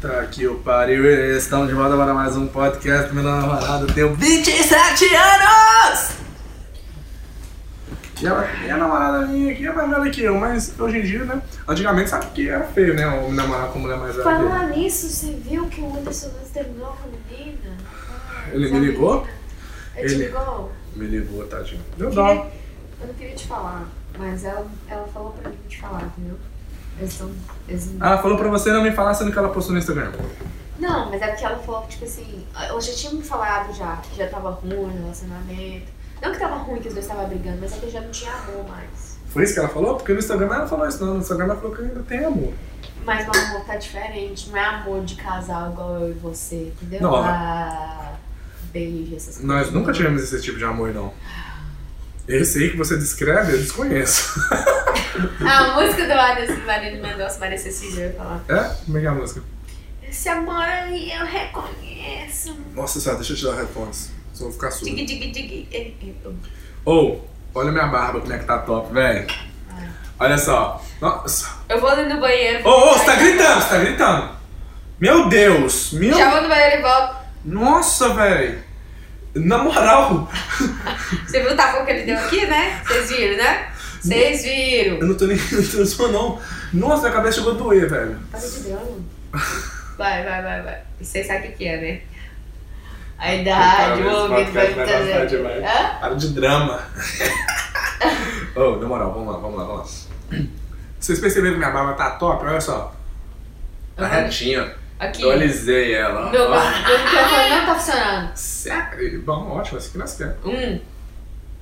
Puta que o pariu, estamos de volta para mais um podcast. Meu namorado tem 27 anos! E a, e a namorada minha aqui é mais velha que eu, mas hoje em dia, né? Antigamente sabe que era feio, né? O namorar com mulher mais velha. Falar nisso, você viu que o Anderson Nunes terminou com a menina? Ah, Ele me ligou? Ele te Ele- ligou? Me ligou, tadinho. Deu Eu, dó. eu não queria te falar, mas ela, ela falou pra mim te falar, entendeu? Estão. Eles... Ela falou pra você não me falar sendo que ela postou no Instagram. Não, mas é porque ela falou que, tipo assim, ela já tinha me falado já, que já tava ruim o relacionamento. Não que tava ruim, que os dois estavam brigando, mas é que já não tinha amor mais. Foi isso que ela falou? Porque no Instagram ela falou isso, não. No Instagram ela falou que ainda tem amor. Mas o amor tá diferente, não é amor de casal igual eu e você, entendeu? Não, Ah, beijo, essas coisas. Nós nunca tivemos esse tipo de amor, não. Esse aí que você descreve, eu desconheço. Ah, a música do Anderson Marília Mendonça, Maria Cecília, eu ia falar. É? Como é que é a música? Esse amor aí eu reconheço. Nossa senhora, deixa eu tirar headphones. Só vou ficar surdo. Dig, dig, dig. eh, oh. Ou, olha minha barba, como é que tá top, velho. Ai. Olha só. Nossa. Eu vou ali no banheiro. Ô, ô, você tá gritando, você tá gritando. Meu Deus, meu... Já vou no banheiro e volto. Nossa, velho. Na moral, Você viu o tapão que ele deu aqui, né? Vocês viram, né? Vocês viram. eu não tô nem tô não. Nossa, minha cabeça chegou a doer, velho. Para de drama. Vai, vai, vai, vai. Vocês sabem o que é, né? A idade, o ouvido vai. Hã? Para de drama. Ô, na moral, vamos lá, vamos lá, vamos lá. Vocês perceberam que minha barba tá top? Olha só. Tá Uhum. retinha. Aqui. Eu alisei ela. Meu, ó. meu microfone não tá funcionando. Sério? Bom, ótimo, assim que nós queremos. Um.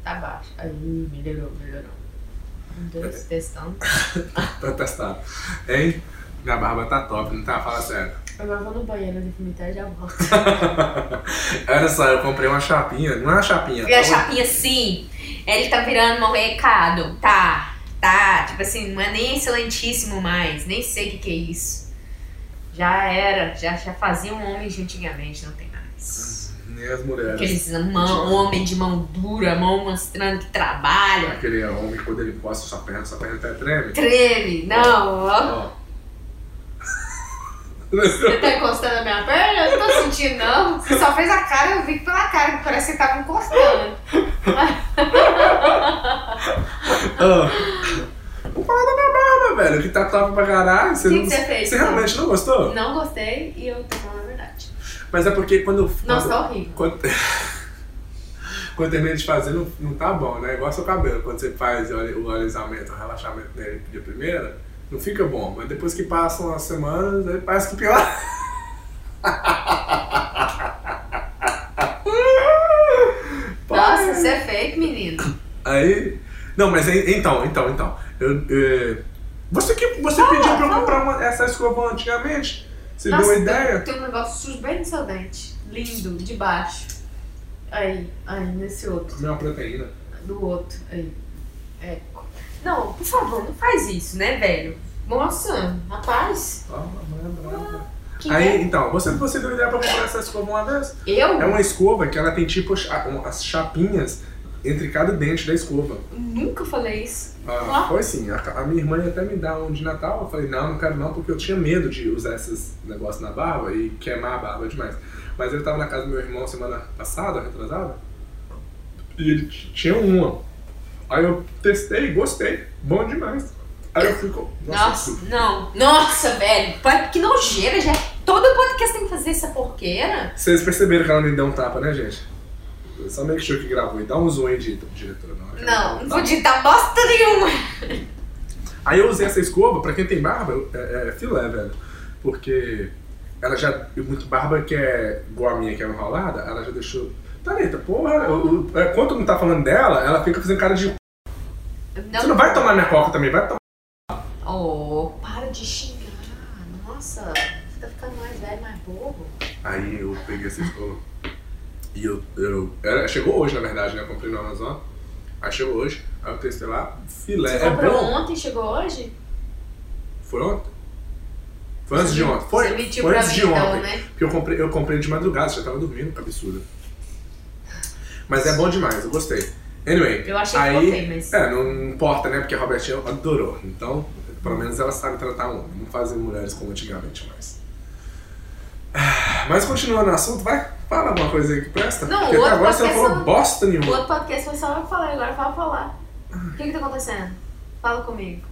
Tá baixo. Aí, melhorou, melhorou. Um, dois, testando. Tá testado. Hein? Minha barba tá top, não tá? Fala sério. Agora eu vou no banheiro de vomitar e já volto. Olha só, eu comprei uma chapinha. Não é uma chapinha. E a é uma- chapinha sim, ele tá virando um recado. Tá, tá. Tipo assim, não é nem excelentíssimo mais. Nem sei o que, que é isso. Já era, já, já faziam homens de antigamente, não tem mais. Nem as mulheres. Aqueles mão, homem de mão dura, mão mostrando que trabalha. Aquele homem, quando ele posta sua perna, sua perna até treme. Treme, não, ó. Ó. Você tá encostando na minha perna? Eu não tô sentindo, não. Você só fez a cara, eu vi pela cara, que parece que você tava encostando. Vou falar da minha barba, velho, que tá top pra caralho. Você, Que não, que você fez, você então? realmente não gostou? Não gostei e eu tô falando a verdade. Mas é porque quando eu. Nossa, tá horrível. Quando, quando eu termino de fazer, não, não tá bom, né? Igual seu cabelo. Quando você faz o alisamento, o relaxamento dele de primeira, não fica bom. Mas depois que passam as semanas, aí parece que piora. Nossa, você é fake, menino. Aí. Não, mas então, então, então. Eu, eh, você que você Fala, pediu pra fala. comprar uma- essa escova antigamente. Você Nossa, deu uma ideia? Tem um negócio sujo bem no seu dente. Lindo, de baixo. Aí, aí, nesse outro. Comer uma proteína. Do outro. Aí. É. Não, por favor, não faz isso, né, velho? Nossa, rapaz. É brava. Que Aí, é? então, você, você deu ideia pra comprar essa escova uma vez? Eu É uma escova que ela tem tipo as chapinhas entre cada dente da escova. nunca falei isso. Ah, Ó. foi assim, a, a minha irmã ia até me dar um de Natal, eu falei, não, não quero não, porque eu tinha medo de usar esses negócios na barba e queimar a barba demais. Mas eu tava na casa do meu irmão semana passada, retrasada, e ele tinha uma. Aí eu testei, gostei, bom demais. Aí eu fui com. Nossa, não. Nossa, velho. Que nojeira, já. Todo podcast tem que fazer essa porqueira. Vocês perceberam que ela me deu um tapa, né, gente? Eu só make sure que gravou e dá um zoom aí, de- diretora. Não? Não, não vou digitar bosta nenhuma. Aí eu usei essa escova, pra quem tem barba, é, é filé, velho. Porque ela já. Muito barba que é igual a minha, que é enrolada, ela já deixou. Thalita, porra, eu, eu, é, quando não tá falando dela, ela fica fazendo cara de. Você não vai tomar minha coca também, vai tomar. Oh, para de xingar. Nossa, você tá ficando mais velho, mais bobo. Aí eu peguei essa escova. E eu. eu ela chegou hoje, na verdade, né? Eu comprei no Amazon. Aí chegou hoje, aí eu testei lá, filé. Você é comprou bom. ontem chegou hoje? Foi ontem? Foi antes de ontem. Foi, Você foi antes de ontem. então, né? Porque eu comprei, eu comprei de madrugada, já tava dormindo, que absurdo. Mas é bom demais, eu gostei. Anyway, Eu achei que aí, ficou feio, mas- É, não importa, né? Porque a Robertinha adorou. Então, pelo menos ela sabe tratar homem. Não fazem mulheres como antigamente mais. Mas continuando o assunto, vai, fala alguma coisa aí que presta. Não, Porque o até agora você não falou bosta O nenhuma. outro podcast foi só eu que falei, agora fala falar. O que que tá acontecendo? Fala comigo.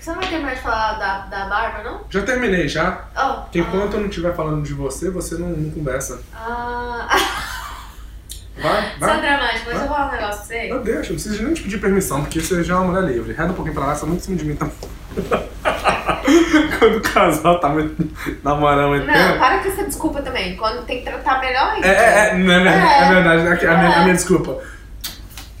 Você não vai terminar de falar da, da barba, não? Já terminei, já. Oh, Porque enquanto eu não estiver falando de você, você não, não conversa. Ah, Vai, vai. dramático, mas Vai. eu vou falar um negócio pra você. Eu deixo, não preciso nem te pedir permissão, porque você já é uma mulher livre. Reda um pouquinho pra lá, você tá muito em cima de mim também. Quando o casal tá muito namorando muito Não, tempo. para com essa desculpa também. Quando tem que tratar melhor ainda. É, é, é, não é, verdade, É. é verdade. né? A, minha, a É. minha desculpa.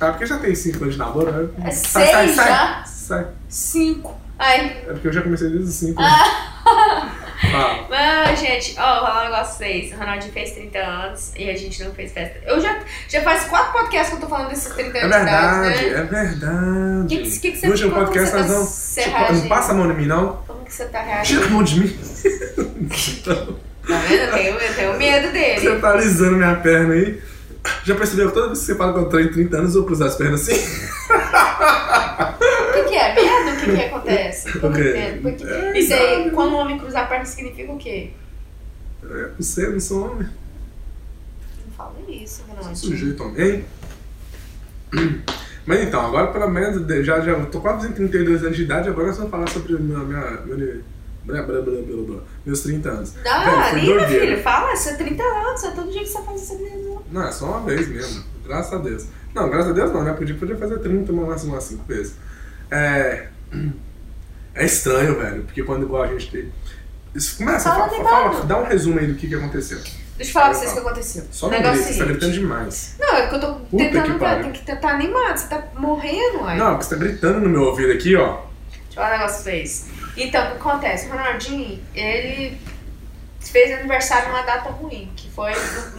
Ah, porque já tem 5 anos de namoro, né? É Sai, sai, seis sai. já? Sai. Cinco. Ai, É porque eu já comecei desde os 5. Ah. Fala. Mas, gente, ó, vou falar um negócio pra vocês. O Ronaldinho fez 30 anos e a gente não fez festa. Eu já, já faz quatro podcasts que eu tô falando desses 30 É anos de idade, verdade, né? é verdade. Que que- que que você- no último podcast nós não. Tipo, não passa a mão em mim, não. Como que você tá reagindo? Tira a mão de mim. Tá vendo? Eu tenho, eu tenho medo Você dele. tá alisando minha perna aí. Já percebeu que toda vez que você fala que eu em 30 anos, eu vou cruzar as pernas assim? O que, que é? Medo? O que, que acontece? Eu não O quê? entendo. Porque É, isso aí, quando o homem cruzar a perna, significa o quê? É, não sei, eu não sou homem. Não fala isso, Ronaldinho. sujeito homem. Mas então, agora pelo menos, já, já tô quase em 32 anos de idade, agora nós vamos falar sobre minha, minha, minha, blá, blá, blá, blá, meus 30 anos. Não, Velho, filho, fala, isso é 30 anos, é todo dia que você faz isso mesmo. Não, é só uma vez mesmo. Graças a Deus. Não, graças a Deus não, né? Podia, podia fazer 30, mas máximo umas 5 vezes. É. É estranho, velho, porque quando igual a gente tem. Isso, começa, Fala, fala, fala, dá um resumo aí do que, que aconteceu. Deixa eu falar pra vocês o que aconteceu. Só o negócio grita, você tá gritando demais. Não, é que eu tô que tentando, pariu. tem que tentar animado, você tá morrendo, ué. Não, porque você tá gritando no meu ouvido aqui, ó. Deixa eu falar um negócio pra vocês. Então, o que acontece? O Ronaldinho, ele fez aniversário numa data ruim, que foi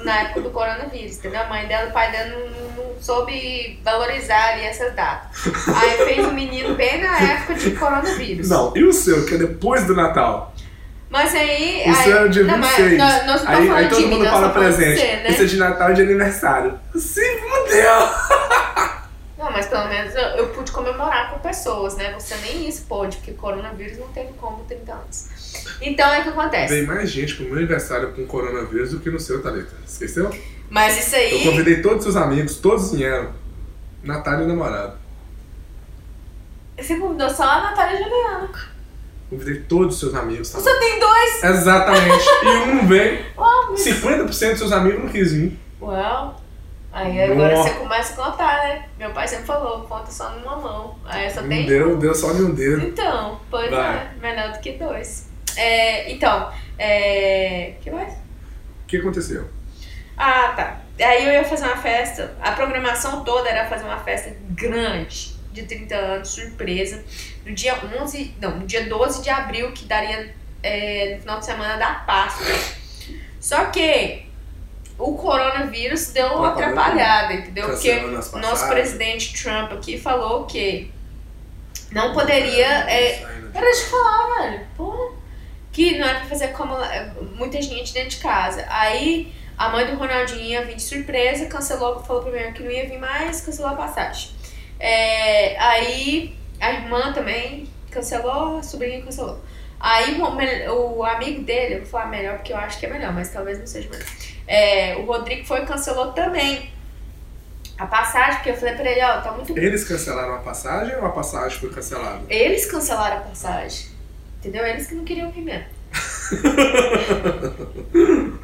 na época do coronavírus, entendeu? A mãe dela e o pai dela não, não, soube valorizar ali essas datas. Aí fez o menino bem na época de coronavírus. Não, e o seu, que é depois do Natal? Mas aí. O aí seu é dia não, mas 26. nós, nós não aí, aí todo mim, mundo nós fala presente. você, né? Isso é de Natal e de aniversário. Se fudeu! Não, mas pelo menos eu, eu pude comemorar com pessoas, né? Você nem isso pôde, porque coronavírus não teve como 30 anos. Então é o que acontece. Veio mais gente pro meu aniversário com coronavírus do que no seu, Thalita. Esqueceu? Mas isso Eu aí. convidei todos os seus amigos, todos vieram. Natália e o namorado. Você convidou só a Natália e a Juliana. Convidei todos os seus amigos. Tá? Você tem dois? Exatamente. e um não veio. Oh, meu 50% dos seus amigos não quis vir. Well, aí agora Nossa. você começa a contar, né? Meu pai sempre falou, conta só numa mão. Aí só Não tem. deu, deu só de um dedo. Então, pois Vai. é, melhor do que dois. É, então, é. que mais? O que aconteceu? Ah, tá. Aí eu ia fazer uma festa. A programação toda era fazer uma festa grande, de 30 anos, surpresa, no dia 11, não, no dia 12 de abril, que daria é, no final de semana da Páscoa. Só que o coronavírus deu uma atrapalhada, entendeu? Porque nosso presidente Trump aqui falou que não poderia. É, Saindo de- Para de falar, velho. Porra. Que não é pra fazer como é, muita gente dentro de casa. Aí a mãe do Ronaldinho ia vir de surpresa, cancelou, falou pra mim que não ia vir mais, cancelou a passagem. É, aí a irmã também cancelou, a sobrinha cancelou. Aí o, o amigo dele, eu vou falar melhor porque eu acho que é melhor, mas talvez não seja melhor. É, o Rodrigo foi e cancelou também a passagem, porque eu falei pra ele, ó, tá muito Eles cancelaram a passagem ou a passagem foi cancelada? Eles cancelaram a passagem. Entendeu? Eles que não queriam vir mesmo.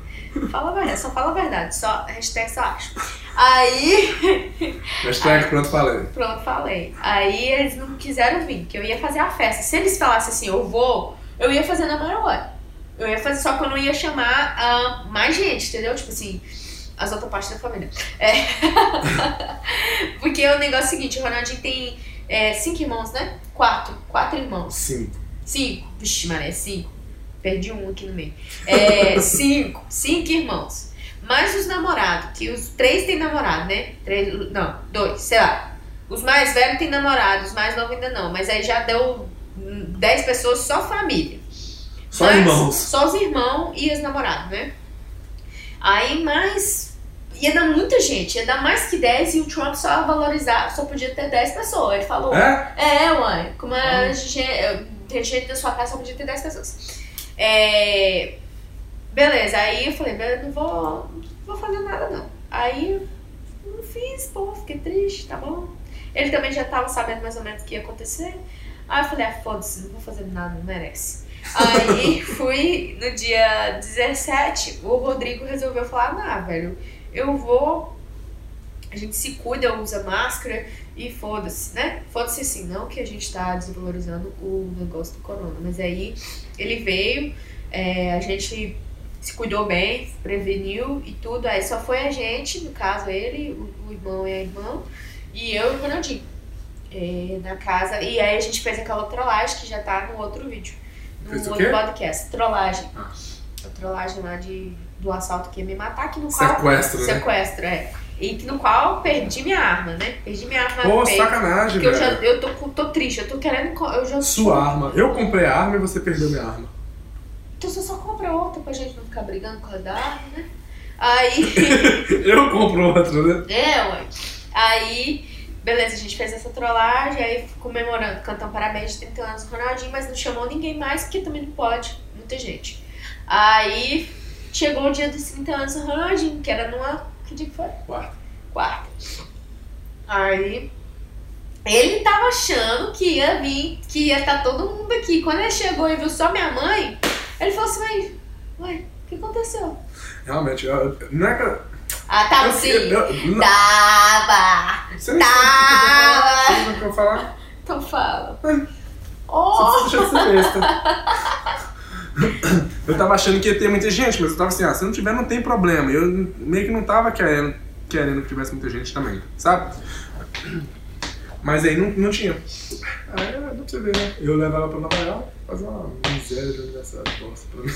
fala a verdade, só fala a verdade. Só, hashtag só acho. Aí, Hashtag pronto, falei. pronto, falei. Aí eles não quiseram vir, que eu ia fazer a festa. Se eles falassem assim, eu vou, eu ia fazer na maior. Eu ia fazer, só que eu não ia chamar ah, mais gente, entendeu? Tipo assim, as outras partes da família. É. Porque o negócio é o seguinte, o Ronaldinho tem é, cinco irmãos, né? Quatro. Quatro irmãos. Cinco. Cinco. Vixe, Maria, cinco. Perdi um aqui no meio. É, cinco. Cinco irmãos. Mais os namorados, que os três têm namorado, né? Três, não, dois, sei lá. Os mais velhos têm namorado, os mais novos ainda não. Mas aí já deu dez pessoas, só família. Só Mas- irmãos. Só os irmãos e os namorados, né? Aí mais. Ia dar muita gente, ia dar mais que 10 e o Trump só valorizar, só podia ter 10 pessoas. Ele falou. É? É, uai. Como Ah. a gente, tem gente da sua casa só podia ter 10 pessoas. É, Beleza, aí eu falei, "Beleza, não vou, não vou fazer nada não. Aí não fiz, pô, fiquei triste, tá bom. Ele também já tava sabendo mais ou menos o que ia acontecer. Aí eu falei, ah, foda-se, não vou fazer nada, não merece. Aí fui no dia 17, o Rodrigo resolveu falar, não, velho, eu vou. A gente se cuida, usa máscara e foda-se, né? Foda-se sim, não que a gente tá desvalorizando o negócio do corona, mas aí ele veio, é, a gente se cuidou bem, preveniu e tudo. Aí só foi a gente, no caso ele, o, o irmão e a irmã, e eu e o Ronaldinho. é, na casa. E aí a gente fez aquela trollagem que já tá no outro vídeo. No Fez outro podcast. Trollagem. Ah. A trollagem lá de, do assalto que ia me matar, que no qual. Sequestro, né? Sequestro, é. E no qual perdi minha arma, né? Perdi minha arma Pô, peito. sacanagem, Porque eu, já, velho. eu tô, tô triste, eu tô querendo. Eu já Sua arma. Eu comprei a arma e você perdeu minha arma. Então você só compra outra pra gente não ficar brigando com a da arma, né? Aí. Eu compro outra, né? É, ué. Aí, beleza, a gente fez essa trollagem, aí comemorando, cantando parabéns de 30 anos do Ronaldinho, mas não chamou ninguém mais, porque também não pode, muita gente. Aí chegou o dia dos 30 anos do Ronaldinho, que era numa. Que dia que foi? Quarta. Quarta. Aí. Ele tava achando que ia vir, que ia estar todo mundo aqui. Quando ele chegou e viu só minha mãe, ele falou assim, ué, ué, o que aconteceu? Realmente, eu, não é que. eu- Ah, tava eu- sim. eu- não- Tava! Você nem sabe o que eu falar. Você? Então fala. Oh! Deixa de ser besta. Eu tava achando que ia ter muita gente, mas eu tava assim, ah, se não tiver, não tem problema. Eu meio que não tava querendo, querendo que tivesse muita gente também, sabe? Mas aí não, não tinha. Aí dá pra você ver, né? Eu levo ela pra Nova York, fazer uma miséria de aniversário bosta pra mim.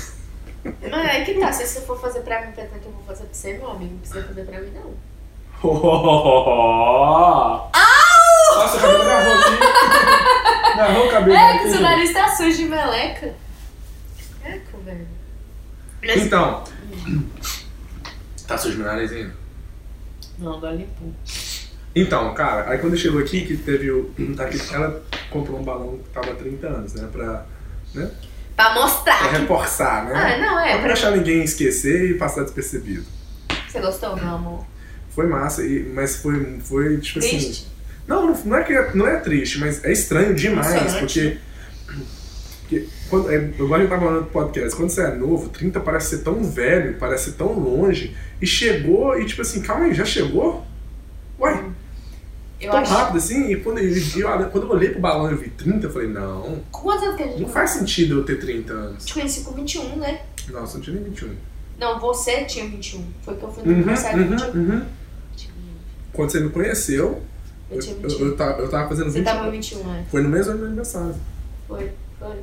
Mas aí que tá, se você for fazer pra mim, pensando que eu vou fazer pra você, meu amigo, não precisa fazer pra mim, não. Nossa, o cabelo agarrou aqui. Agarrou o cabelo É, que seu nariz tá sujo de meleca. Velho. Mas- Então. Tá sujo meu nariz ainda? Não, agora limpou. Então, cara, aí quando chegou aqui, que teve o. Aqui, ela comprou um balão que tava há 30 anos, né? Pra, né? Pra pra mostrar. que- reforçar, né? Ah, não, é. Pra não Pra... deixar ninguém esquecer e passar despercebido. Você gostou, meu amor? Foi massa, e, mas foi, foi tipo assim. Triste? Não, não, não é que é- não é triste, mas é estranho demais, porque. porque quando, é, eu gosto de estar falando no podcast, quando você é novo, 30 parece ser tão velho, parece ser tão longe, e chegou, e tipo assim, calma aí, já chegou? Ué, Eu tão acho. rápido assim? E quando eu, eu- quando eu olhei pro balão e eu vi 30, eu falei, não, Quantos anos que a gente não faz sentido eu ter 30 anos. te conheci com 21, né? Nossa, eu não tinha nem 21. Não, você tinha 21. Foi que eu fui no Uhum, aniversário de 21. uhum, uhum. Quando você me conheceu, Eu eu, eu, 21. eu, tava, eu tava fazendo Você 20 tava 21, né? Foi no mesmo do aniversário. Foi, foi.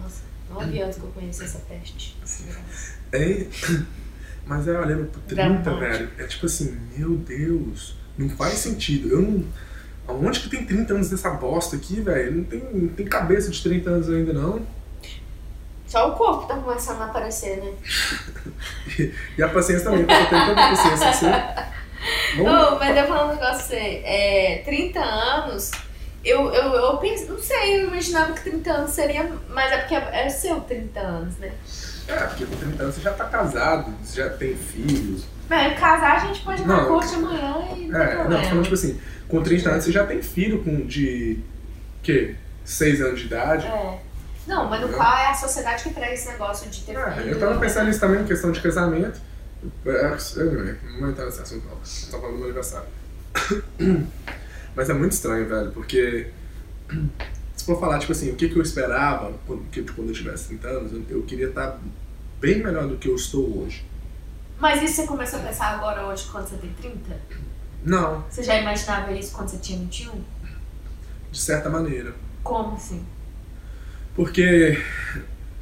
Nossa, nove anos que eu conheci essa peste. É, mas é olhando pro 30, Dramático. velho, é tipo assim, meu Deus, não faz sentido. Eu não. Aonde que tem 30 anos dessa bosta aqui, velho? Não tem, não tem cabeça de 30 anos ainda, não. Só o corpo tá começando a aparecer, né? E a paciência também, porque eu tenho tanta paciência assim. Vamos- Ô, mas eu falar um negócio pra você. É, 30 anos, eu, eu, eu pensei, não sei, eu imaginava que 30 anos seria. Mas é porque é, é seu 30 anos, né? É, porque com 30 anos você já tá casado, você já tem filhos. Mas casar a gente pode ir na corte amanhã e não É, não, falando tipo assim, com 30 anos você já tem filho com de. quê? 6 anos de idade. É. Não, mas no Não. qual é a sociedade que traz esse negócio de ter É, filho? eu tava pensando nisso também, em questão de casamento. É, anyway, não vou entrar nesse assunto não. Tô falando do meu aniversário. Mas é muito estranho, velho, porque. Se for falar, tipo assim, o que, que eu esperava quando, que, quando eu tivesse 30 anos, eu, eu queria estar bem melhor do que eu estou hoje. Mas isso você começou a pensar agora hoje quando você tem 30? Não, Você já imaginava isso quando você tinha 21? de certa maneira. Como assim? Porque.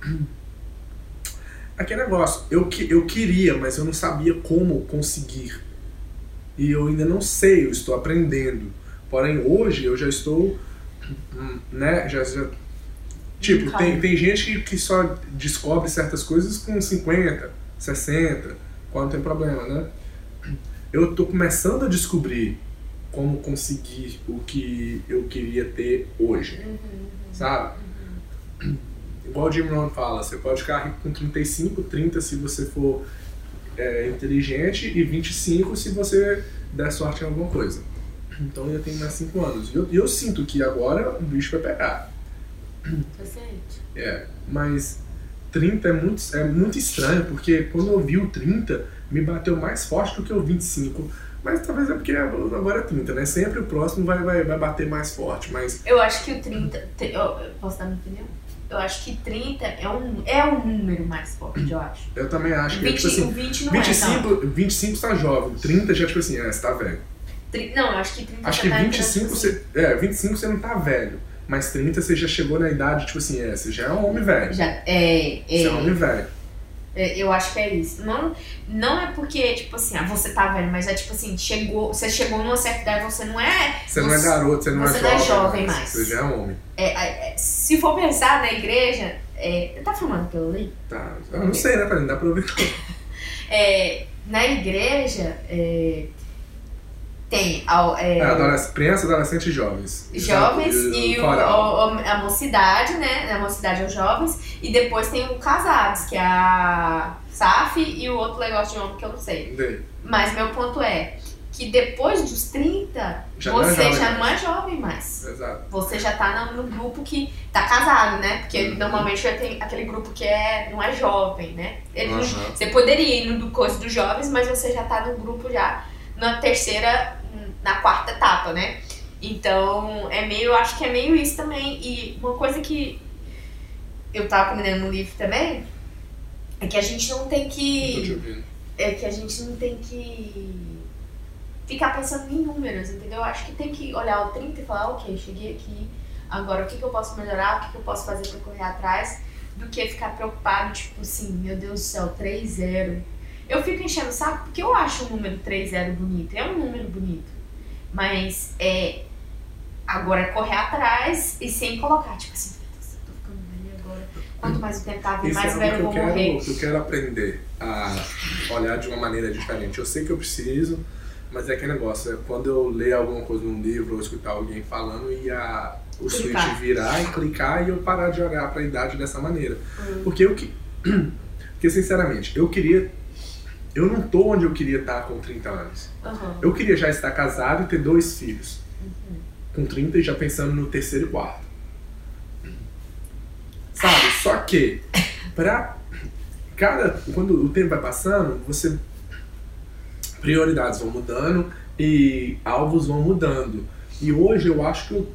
Aquele negócio, eu, eu queria, mas eu não sabia como conseguir. E eu ainda não sei, eu estou aprendendo. Porém, hoje eu já estou. Né? Já, já- tipo, Calma. tem, tem gente que, que só descobre certas coisas com 50, 60, quando tem problema, né? Eu estou começando a descobrir como conseguir o que eu queria ter hoje Uhum. sabe? igual o Jim Rohn fala, você pode ficar rico com 35, 30 se você for é, inteligente e 25 se você der sorte em alguma coisa. Então eu tenho mais 5 anos. E eu, eu sinto que agora o bicho vai pegar. Recente. É, mas 30 é muito, é muito estranho, porque quando eu vi o 30, me bateu mais forte do que o 25. Mas talvez é porque agora é 30, né? Sempre o próximo vai, vai, vai bater mais forte, mas... Eu acho que o 30. te- eu- eu posso dar minha opinião? Eu acho que 30 é um, é um número mais forte, eu acho. Eu também acho que, 20, tipo assim, o 20 não é. Não. 25, 25 tá jovem, 30 já, tipo assim, é, você tá velho. Tri- não, eu acho que 30 Acho que tá entrando, 25 tipo você. É, 25 você não tá velho. Mas 30 você já chegou na idade, tipo assim, é, você já é um homem velho. Já, é, Você é um é, homem velho. é, eu acho que é isso. Não, não é porque, tipo assim, ah, você tá velho, mas é tipo assim, chegou, você chegou numa certa idade, você não é. Você não é garoto, você não você é não é jovem. jovem mais. Você já é homem. é, é, é, se for pensar na igreja, é, tá filmando que eu li? Tá. Eu não sei, né, Thalina? Dá pra ouvir. É, na igreja, é, tem ao- é, É, adolescente, criança, adolescente e jovens. jovens e o, coral. o- a mocidade, né? A mocidade é os jovens. E depois tem o casados, que é a SAF e o outro negócio de homem que eu não sei. Daí. Mas meu ponto é que depois dos 30, Já não é você já mais. não é jovem mais. Exato. Você já tá no, grupo que tá casado, né? Porque Uhum. normalmente já tem aquele grupo que é, não é jovem, né? Ele Aham. você poderia ir no coisa dos jovens, mas você já tá no grupo já na terceira, na quarta etapa, né? Então, é meio, eu acho que é meio isso também. E uma coisa que eu tava combinando no livro também é que a gente não tem que. É que a gente não tem que ficar pensando em números, entendeu? Eu acho que tem que olhar o 30 e falar, ok, cheguei aqui, agora o que, que eu posso melhorar, o que, que eu posso fazer pra correr atrás, do que ficar preocupado, tipo assim, meu Deus do céu, 3-0. Eu fico enchendo o saco porque eu acho o número 3-0 bonito, é um número bonito. Mas é. Agora é correr atrás e sem colocar, tipo assim, eu tô ficando velho agora. Quanto mais o tempo tá vindo, mais é velho eu vou eu morrer. quero, que eu quero aprender a olhar de uma maneira diferente. Eu sei que eu preciso, mas é aquele negócio, é quando eu ler alguma coisa num livro ou escutar alguém falando e a, o Clicar. switch virar e clicar e eu parar de olhar pra idade dessa maneira. Hum. Porque eu que. Porque sinceramente, eu queria. Eu não tô onde eu queria estar com 30 anos. Aham. Eu queria já estar casado e ter dois filhos. Uhum. Com 30 e já pensando no terceiro e quarto. Sabe? Só que, pra cada. Quando o tempo vai passando, você. Prioridades vão mudando e alvos vão mudando. E hoje eu acho que eu.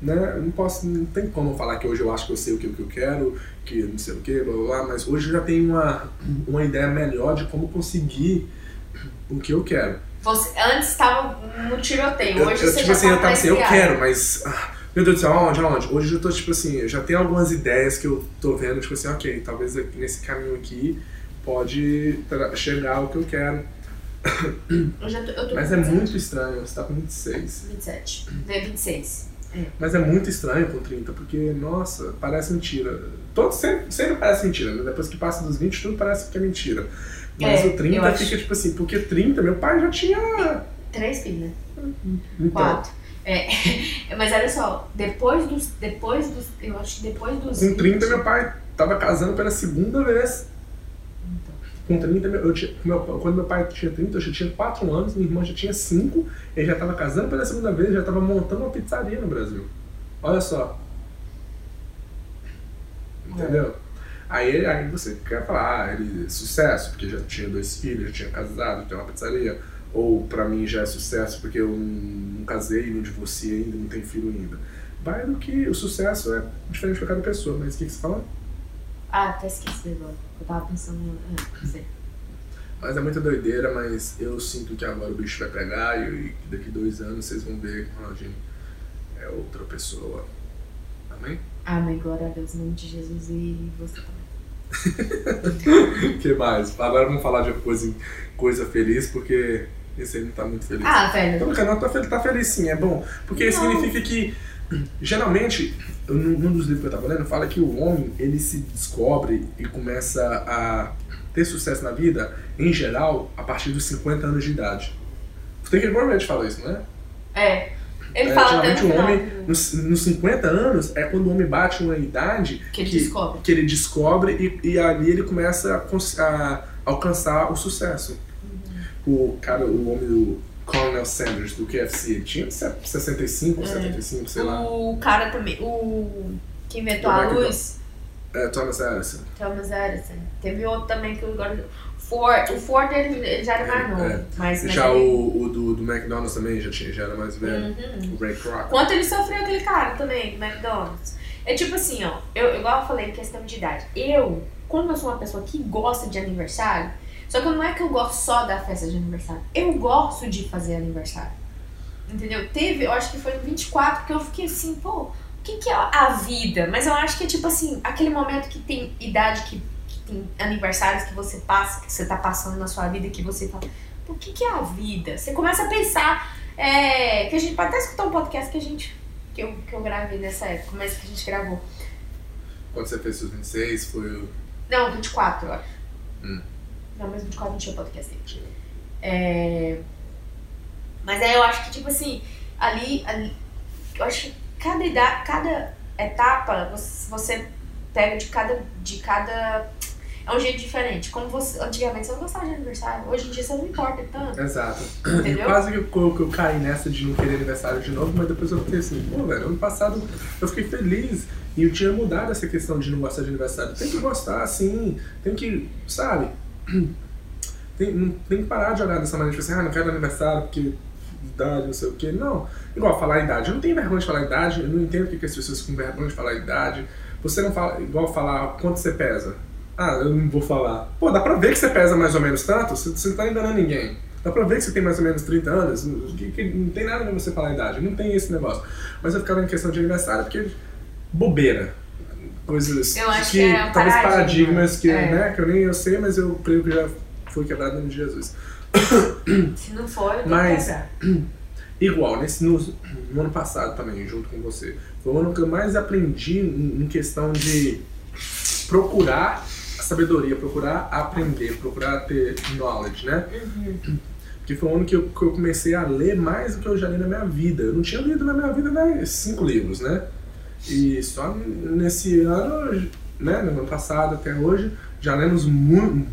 Né, eu não posso. Não tem como eu falar que hoje eu acho que eu sei o que, o que eu quero, que não sei o que, blá blá blá, mas hoje eu já tenho uma, uma ideia melhor de como conseguir o que eu quero. Você antes estava no tiroteio, Eu, hoje eu, você tipo já assim, eu tá tava mais assim, eu quero, mas. ah, meu Deus do céu, aonde, aonde? Hoje eu tô, tipo assim, eu já tenho algumas ideias que eu tô vendo, tipo assim, ok, talvez nesse caminho aqui pode chegar ao que eu quero. Eu tô, eu tô Mas é 27. muito estranho, você tá com 26. 27. É 26. Mas é muito estranho com 30, porque, nossa, parece mentira. Todo, sempre, sempre parece mentira, né? Depois que passa dos 20, tudo parece que é mentira. Mas É, o 30 eu acho. fica tipo assim, porque 30, meu pai já tinha. Três filhos, né? Então, Quatro. É, mas olha só, depois dos. Depois dos. Eu acho que depois dos. com 30, 20, meu pai tava casando pela segunda vez. Com 30, meu- eu tinha, meu- quando meu pai tinha 30, eu já tinha 4 anos, minha irmã já tinha 5, ele já estava casando pela segunda vez, já estava montando uma pizzaria no Brasil. Olha só. Entendeu? Aí, aí você quer falar, ah, ele sucesso, porque já tinha dois filhos, já tinha casado, tem uma pizzaria. Ou pra mim já é sucesso porque eu não, não casei, não divorciei ainda, não tenho filho ainda. Vai do que o sucesso é diferente pra cada pessoa, mas o que, que você fala? Ah, até esqueci agora. Eu tava pensando. Sei. Mas é muita doideira, mas eu sinto que agora o bicho vai pegar e, daqui dois anos vocês vão ver que o Ronaldinho é outra pessoa. Amém? Amém, glória a Deus, em nome de Jesus e você também. O que mais? Agora vamos falar de coisa, coisa feliz, porque esse aí não tá muito feliz. Ah, Então, velho. o canal tá, tá feliz sim, é bom. Porque Não. significa que, geralmente, num dos livros que eu tava lendo, fala que o homem, ele se descobre e começa a ter sucesso na vida, em geral, a partir dos 50 anos de idade. Tem que fala isso, não é? É. Ele É, fala geralmente o homem, nos, nos 50 anos, é quando o homem bate uma idade Que ele descobre. que ele descobre e, e ali ele começa a, a alcançar o sucesso. Uhum. O cara, o homem do Colonel Sanders, do KFC, ele tinha se- 65 ou É. 75, sei lá. O cara também, o que inventou a luz, É, Thomas Edison. Thomas Edison. Teve outro também que eu agora. Ford, o Ford ele, já era mais novo. É. Mas, mas Já ele- o, o do, do McDonald's também já, tinha, já era mais velho. Uhum. O Ray Kroc. Quanto ele sofreu aquele cara também, do McDonald's. É tipo assim, ó, eu, igual eu falei, questão de idade. Eu, como eu sou uma pessoa que gosta de aniversário, só que não é que eu gosto só da festa de aniversário. Eu gosto de fazer aniversário. Entendeu? Teve, eu acho que foi no 24, que eu fiquei assim, pô, o que, que é a vida? Mas eu acho que é tipo assim, aquele momento que tem idade, que, que tem aniversários que você passa, que você tá passando na sua vida, que você fala, pô, o que, que é a vida? Você começa a pensar, é, que a gente pode até escutar um podcast que a gente, que eu, que eu gravei nessa época, mas que a gente gravou. Quando você fez seus 26, foi o. Não, 24, eu acho. Hum. Não, mas 24 não tinha podcast ainda. É... Mas aí eu acho que, tipo assim, ali, ali eu acho que cada idade, cada etapa, você, você pega de cada, de cada. É um jeito diferente. Como você. Antigamente você não gostava de aniversário. Hoje em dia você não importa tanto. Exato. Entendeu? Quase que eu, que eu caí nessa de não querer aniversário de novo, mas depois eu fiquei assim, pô, velho, ano passado eu fiquei feliz e eu tinha mudado essa questão de não gostar de aniversário. Tem que gostar, sim, tem que, sabe? Tem, não, tem que parar de olhar dessa maneira, tipo assim, ah, não quero aniversário porque idade, não sei o quê. Não, igual falar idade. Eu não tenho vergonha de falar idade, eu não entendo porque que as pessoas com vergonha de falar idade. Você não fala, igual falar quanto você pesa. Ah, eu não vou falar. Pô, dá pra ver que você pesa mais ou menos tanto, você, você não tá enganando ninguém. Dá pra ver que você tem mais ou menos 30 anos, que, que não tem nada pra você falar a idade, não tem esse negócio. Mas eu ficava em questão de aniversário porque bobeira. Coisas Eu acho que, que é um talvez paradigma. paradigmas que, É. né, que eu nem eu sei, mas eu creio que já foi quebrado no nome de Jesus. Se não for, eu Mas- que quebrar. Igual, nesse, no, no ano passado também, junto com você. Foi o ano que eu mais aprendi em, em questão de procurar a sabedoria, procurar aprender, procurar ter knowledge, né? Uhum. Porque foi o ano que eu, que eu comecei a ler mais do que eu já li na minha vida. Eu não tinha lido na minha vida né, cinco livros, né? E só nesse ano, né, no ano passado até hoje, já lemos mu-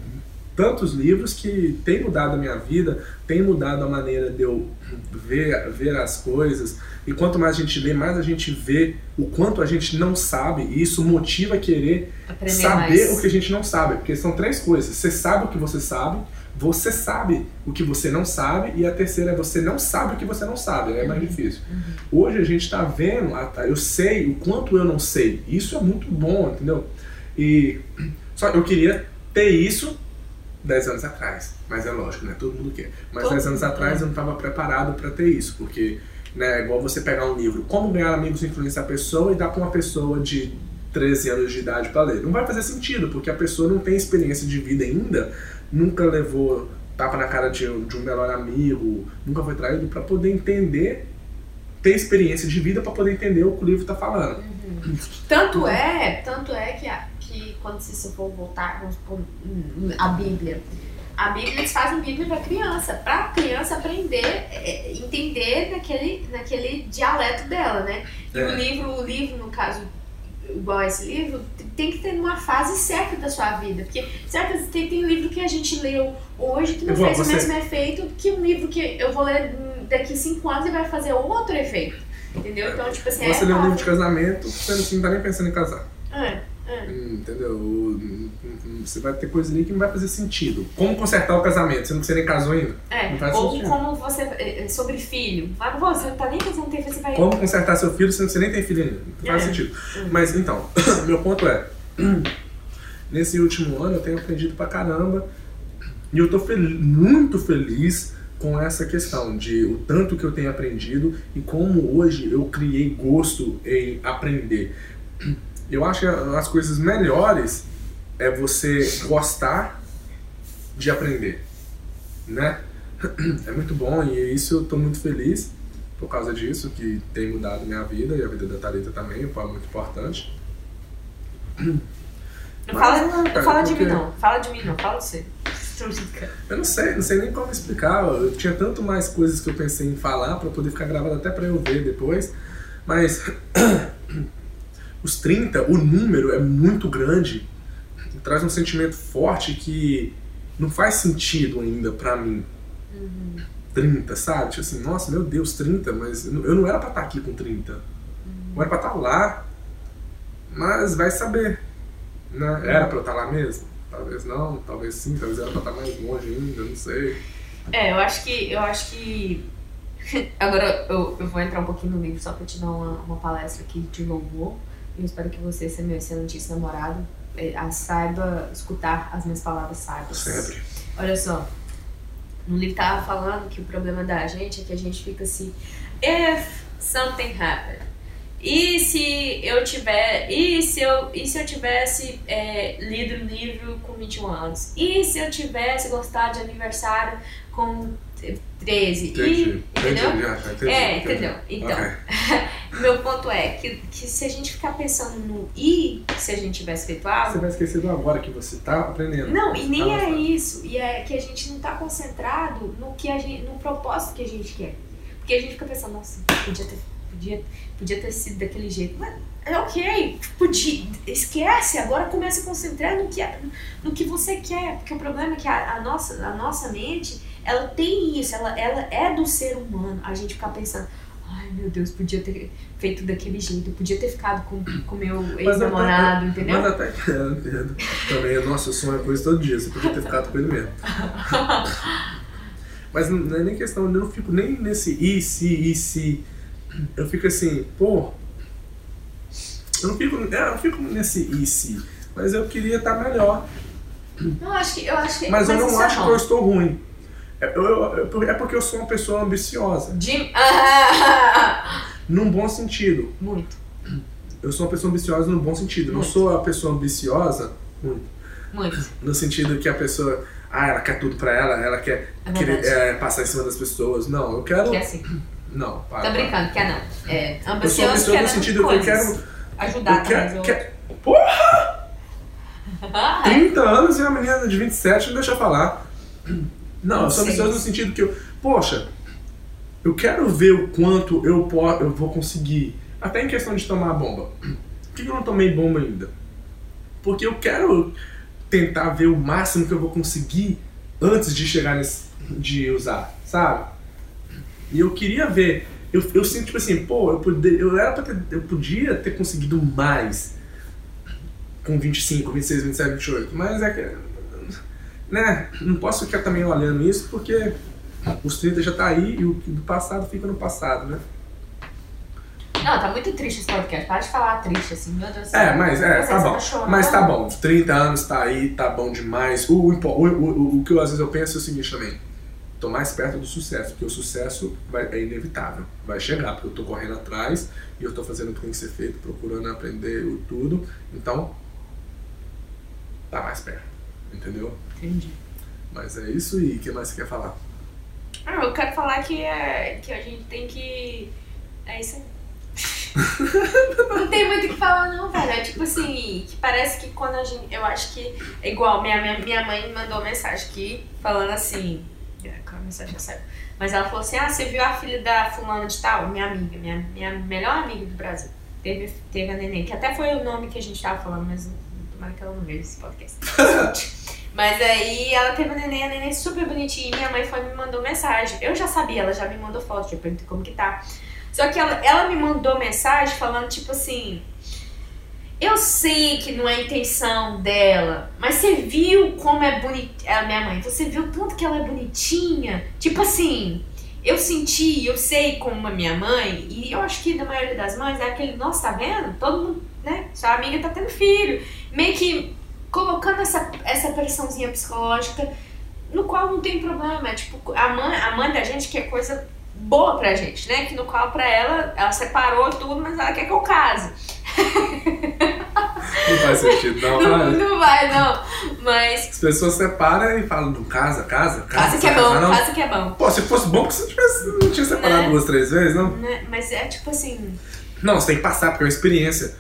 tantos livros que tem mudado a minha vida, tem mudado a maneira de eu ver, ver as coisas. E quanto mais a gente lê, mais a gente vê o quanto a gente não sabe, e isso motiva a querer Aprender saber mais. o que a gente não sabe, porque são três coisas. Você sabe o que você sabe, você sabe o que você não sabe, e a terceira é você não sabe o que você não sabe, é mais difícil. Hoje a gente está vendo, ah, tá, eu sei o quanto eu não sei. Isso é muito bom, entendeu? E só eu queria ter isso 10 anos atrás, mas é lógico, né? Todo mundo quer. Mas Todo 10 anos mundo atrás eu não estava preparado para ter isso, porque né, é igual você pegar um livro, Como ganhar amigos e influenciar a pessoa e dar para uma pessoa de 13 anos de idade para ler. Não vai fazer sentido, porque a pessoa não tem experiência de vida ainda, nunca levou tapa na cara de, um- de um melhor amigo, nunca foi traído para poder entender, ter experiência de vida para poder entender o que o livro está falando. Tanto é, tanto é que, que quando se for voltar, vamos supor, a Bíblia. A Bíblia, eles fazem Bíblia para criança, para a criança aprender, é, entender naquele, naquele dialeto dela, né? E É. o livro, o livro, no caso, igual esse livro, tem que ter numa fase certa da sua vida. Porque certas, tem, tem livro que a gente leu hoje que não Igual fez você- o mesmo efeito que um livro que eu vou ler daqui cinco anos e vai fazer outro efeito. Entendeu? Então, tipo assim, Você é lê um livro de casamento, você não- você não tá nem pensando em casar. É, é. Entendeu? Hum, hum, Você vai ter coisa ali que não vai fazer sentido. Como consertar o casamento, sendo que você nem casou ainda? É, ou sentido. como você. é, Sobre filho. Mas você não tá nem pensando ter filho, você vai. Como consertar seu filho, sendo que você nem tem filho ainda? Não faz É. sentido. Hum. Mas então, meu ponto é: nesse último ano eu tenho aprendido pra caramba e eu tô fel- muito feliz com essa questão de o tanto que eu tenho aprendido e como hoje eu criei gosto em aprender. Eu acho que as coisas melhores é você gostar de aprender, né? É muito bom e isso eu tô muito feliz por causa disso, que tem mudado minha vida e a vida da Thalita também, o qual é muito importante. Não fala, cara, fala de porque- mim, não. Fala de mim, não. Fala de você. Eu não sei, não sei nem como explicar. Eu tinha tanto mais coisas que eu pensei em falar pra poder ficar gravado até pra eu ver depois. Mas os 30, o número é muito grande. Traz um sentimento forte que não faz sentido ainda pra mim. 30, sabe? Tipo assim, nossa, meu Deus, 30, mas eu não- era pra estar aqui com 30. Eu era pra estar lá. Mas vai saber. Né? Era pra eu estar lá mesmo? Talvez não, talvez sim, talvez era pra estar mais longe ainda, não sei. É, eu acho que. Eu acho que. Agora eu, eu vou entrar um pouquinho no livro só pra te dar uma, uma palestra aqui de louvor. Eu espero que você, seu meu excelentíssimo namorado, a saiba escutar as minhas palavras sábias. Sempre. Olha só, no livro tava falando que o problema da gente é que a gente fica assim, if something happened. E se eu tiver, e se eu, e se eu tivesse é, lido o livro com 21 anos? E se eu tivesse gostado de aniversário com 13? Entendi. E, entendeu? Entendi, entendi. É, entendeu? Então, Ok. meu ponto é que, que se a gente ficar pensando no e se a gente tivesse feito algo, Você vai esquecer do agora que você tá aprendendo. não, e nem Tá é isso. E é que a gente não tá concentrado no que a gente, no propósito que a gente quer. Porque a gente fica pensando, nossa, podia ter, podia, podia ter sido daquele jeito. Mas é ok, podia, esquece, agora começa a concentrar no que, no que você quer. Porque o problema é que a, a nossa, a nossa mente, ela tem isso, ela, ela é do ser humano. A gente ficar pensando, meu Deus, podia ter feito daquele jeito, podia ter ficado com o meu Mas ex-namorado, entendeu? Mas até que eu entendo. Também, nossa, eu sonho com isso todo dia. Você podia ter ficado com ele mesmo. Mas não é nem questão, eu não fico nem nesse e se, e se. Eu fico assim, pô. Eu não fico, é, eu não fico nesse e se. Mas eu queria estar melhor. Eu acho que. Eu acho que Mas eu não é acho bom. que eu estou ruim. É, eu- eu- é porque eu sou uma pessoa ambiciosa. De... Num bom sentido. muito, Eu sou uma pessoa ambiciosa no bom sentido. Não Muito. sou a pessoa ambiciosa muito. muito. No sentido que a pessoa, ah, ela quer tudo pra ela, ela quer É querer, é, passar em cima das pessoas. Não, eu quero. Que é assim. Não, para. Tô brincando, quer não. É, Eu sou no sentido que eu quero. Ajudar eu quero, quero- outros. 30 anos e uma menina de 27 não deixa falar. Não, eu sou ambicioso no sentido que eu, poxa, eu quero ver o quanto eu, po eu vou conseguir. Até em questão de tomar a bomba. Por que eu não tomei bomba ainda? Porque eu quero tentar ver o máximo que eu vou conseguir antes de chegar nesse. de usar, sabe? E eu queria ver. Eu, eu sinto tipo assim, pô, eu, poder, eu, era ter, eu podia ter conseguido mais com 25, 26, 27, 28. Mas é que. Né? Não posso ficar também olhando isso porque os 30 já tá aí e o do passado fica no passado, né? Não, tá muito triste esse podcast. Para de falar triste assim, meu Deus do céu. É, mas é, tá bom. chorando. Mas tá bom, 30 anos tá aí, tá bom demais. O, o, o, o, o que eu, às vezes eu penso é o seguinte também. Tô mais perto do sucesso, porque o sucesso vai, é inevitável. Vai chegar, porque eu tô correndo atrás e eu tô fazendo o que tem que ser feito, procurando aprender tudo. Então, tá mais perto. Entendeu? Entendi. Mas é isso e o que mais você quer falar? Ah, eu quero falar que, é, que a gente tem que. É isso aí. não tem muito o que falar, não, velho. É tipo assim, que parece que quando a gente. Eu acho que. É igual, minha, minha, minha mãe mandou mensagem aqui falando assim. É, qual a mensagem saiu? Mas ela falou assim: Ah, você viu a filha da fulana de tal? Minha amiga, minha, minha melhor amiga do Brasil. Teve, teve a neném, que até foi o nome que a gente tava falando, mas tomara que ela não veja esse podcast. Mas aí ela teve a neném, a neném super bonitinha, e minha mãe foi me mandou mensagem. Eu já sabia, ela já me mandou foto, eu perguntei como que tá. Só que ela, ela me mandou mensagem falando, tipo assim. Eu sei que não é a intenção dela, mas você viu como é bonita. A minha mãe, você viu tanto que ela é bonitinha? Tipo assim, eu senti, eu sei como a minha mãe, e eu acho que da maioria das mães é aquele, nossa, tá vendo? Todo mundo, né? Sua amiga tá tendo filho. Meio que colocando essa, essa pressãozinha psicológica, no qual não tem problema. Tipo, a mãe, a mãe da gente quer coisa boa pra gente, né? Que no qual pra ela, ela separou tudo, mas ela quer que eu case. Não faz sentido, não. Não, não vai, não. Mas As pessoas separam e falam, não casa, casa, casa. casa que é não bom, não. casa que é bom. Pô, se fosse bom, porque você tivesse, não tinha separado Né? duas, três vezes, não? Né? Mas é tipo assim. Não, você tem que passar, porque é uma experiência.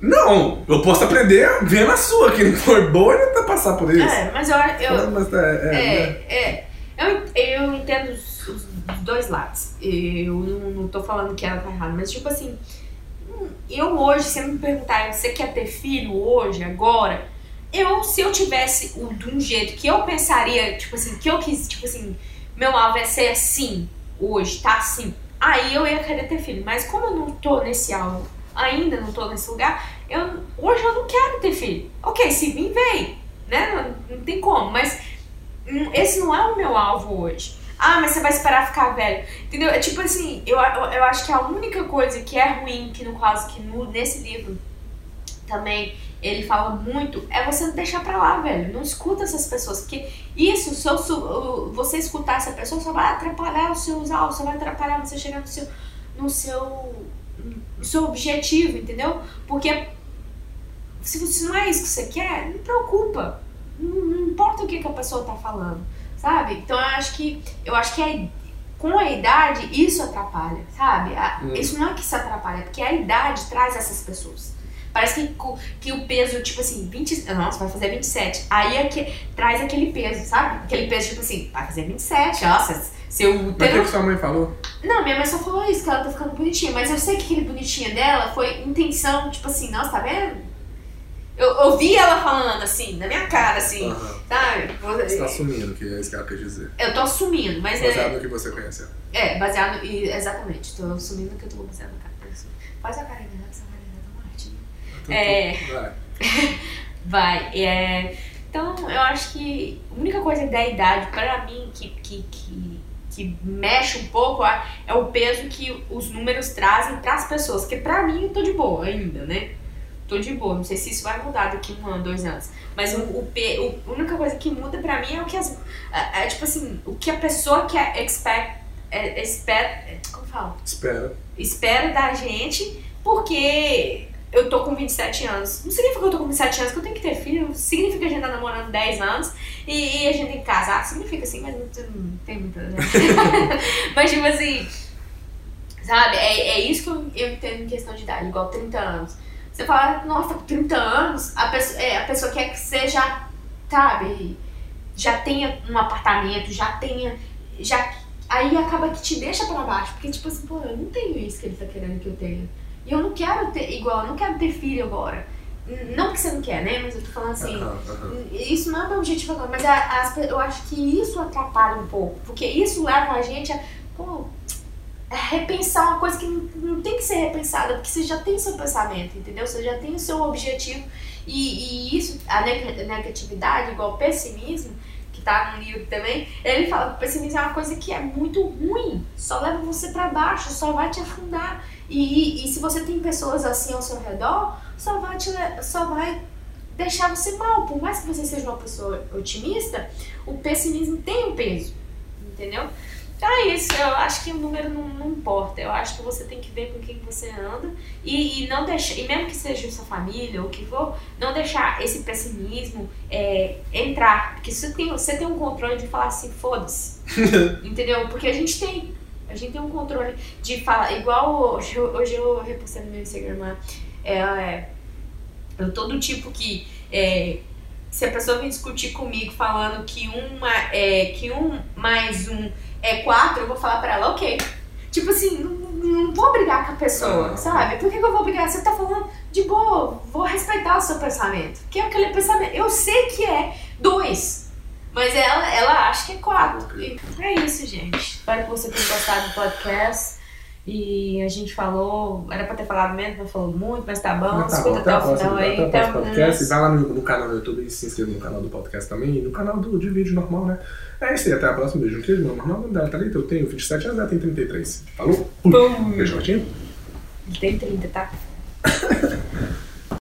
Não, eu posso aprender vendo a sua, que não for boa e não passar por isso. É, mas eu. eu Mas, é, é, né? é, é. Eu, eu entendo os, os dois lados. Eu não, não tô falando que ela tá errada, mas tipo assim. hum, Eu hoje, se me perguntar, você quer ter filho hoje, agora? Eu, se eu tivesse o, de um jeito que eu pensaria, tipo assim, que eu quis, tipo assim, meu alvo é ser assim, hoje, tá assim, aí eu ia querer ter filho. Mas como eu não tô nesse alvo, ainda não tô nesse lugar, eu, hoje eu não quero ter filho. Ok, se vir, vem, né? Não, não tem como, mas hum, esse não é o meu alvo hoje. Ah, mas você vai esperar ficar velho. Entendeu? É tipo assim, eu, eu, eu acho que a única coisa que é ruim, que no caso, que no, nesse livro também ele fala muito, é você deixar pra lá, velho. Não escuta essas pessoas. Porque isso, se eu su- o- você escutar essa pessoa, só vai atrapalhar os seus alvos, só vai atrapalhar você chegar no seu, no seu, seu objetivo, entendeu? Porque se, você não é isso que você quer, não preocupa. Não, não importa o que, que a pessoa tá falando, sabe? Então eu acho que eu acho que a- com a idade isso atrapalha, sabe? A- Hum. Isso não é que isso atrapalha, é porque a idade traz essas pessoas. Parece que, que o peso, tipo assim, 20. Nossa, vai fazer 27. Aí é que traz aquele peso, sabe? Aquele peso, tipo assim, vai fazer 27. Nossa, seu Mas o que, útero. sua mãe falou? Não, minha mãe só falou isso, que ela tá ficando bonitinha. Mas eu sei que aquele bonitinha dela foi intenção, tipo assim, nossa, tá vendo? Eu, eu vi ela falando assim, na minha cara, assim, Aham. sabe? Você tá assumindo que é isso que ela quer dizer. Eu tô assumindo, mas é. Baseado no que você conheceu. É, baseado. Exatamente, tô assumindo que eu tô baseado na cara. Faz a cara aí, né? Essa cara aí da Marte. Então, É. Vai. Vai, é. Então, eu acho que a única coisa da idade, pra mim, que, que, que, que mexe um pouco é é o peso que os números trazem pras pessoas. Porque pra mim, eu tô de boa ainda, né? Tô de boa. Não sei se isso vai mudar daqui um ano, dois anos. Mas o, o, o- a única coisa que muda pra mim é o que as. É, é tipo assim, o que a pessoa quer expect. É, espera. é, Como fala? Espera. espera da gente, porque eu tô com 27 anos. Não significa que eu tô com 27 anos que eu tenho que ter filho, significa que a gente tá namorando 10 anos e, e a gente tem que casar, significa assim, mas não, tem- não tem muita. mas tipo assim, sabe, é, é isso que eu, eu entendo em questão de idade, igual 30 anos. Você fala, nossa, com 30 anos, a pessoa, é, a pessoa quer que você já, sabe, já tenha um apartamento, já tenha. Já, aí acaba que te deixa pra baixo, porque tipo assim, pô, eu não tenho isso que ele tá querendo que eu tenha. E eu não quero ter, igual, eu não quero ter filho agora. Não que você não quer, né? Mas eu tô falando assim, isso não é meu objetivo agora, mas a- as eu acho que isso atrapalha um pouco, porque isso leva a gente a, pô, a repensar uma coisa que não, não tem que ser repensada, porque você já tem seu pensamento, entendeu? Você já tem o seu objetivo e, e isso, a neg- negatividade, igual o pessimismo, tá no livro também, ele fala que o pessimismo é uma coisa que é muito ruim, só leva você pra baixo, só vai te afundar. E, e, e se você tem pessoas assim ao seu redor, só vai te só vai deixar você mal. Por mais que você seja uma pessoa otimista, o pessimismo tem um peso, entendeu? Então é isso, eu acho que o número não, não importa. Eu acho que você tem que ver com quem você anda e, e não deixar, e mesmo que seja sua família ou o que for, não deixar esse pessimismo é, entrar. Porque você tem, você tem um controle de falar assim, foda-se. entendeu? Porque a gente tem. A gente tem um controle de falar, igual hoje, eu- hoje eu repostei no meu Instagram, é, eu tô do tipo que é, se a pessoa vem discutir comigo falando que um, ma- é, que um mais um é quatro, eu vou falar pra ela, ok. Tipo assim, não, não vou brigar com a pessoa, Ah. sabe? Por que, que eu vou brigar? Você tá falando de boa, vou respeitar o seu pensamento. Que é aquele pensamento. Eu sei que é dois, mas ela, ela acha que é quatro. É isso, gente. Espero que você tenha gostado do podcast. E a gente falou, era pra ter falado menos, mas falou muito, mas tá bom. Mas tá Escuta bom, até até o final aí. Até podcast. o Vai lá no, no canal do YouTube e se inscreva no canal do podcast também. E no canal do, de vídeo normal, né? É isso aí, até a próxima. Beijo, um queijo. Meu nome dela tá ali. Eu tenho 27 anos, ela tem 33. Falou? Pum. Beijo, Martinho. Tem 30, tá?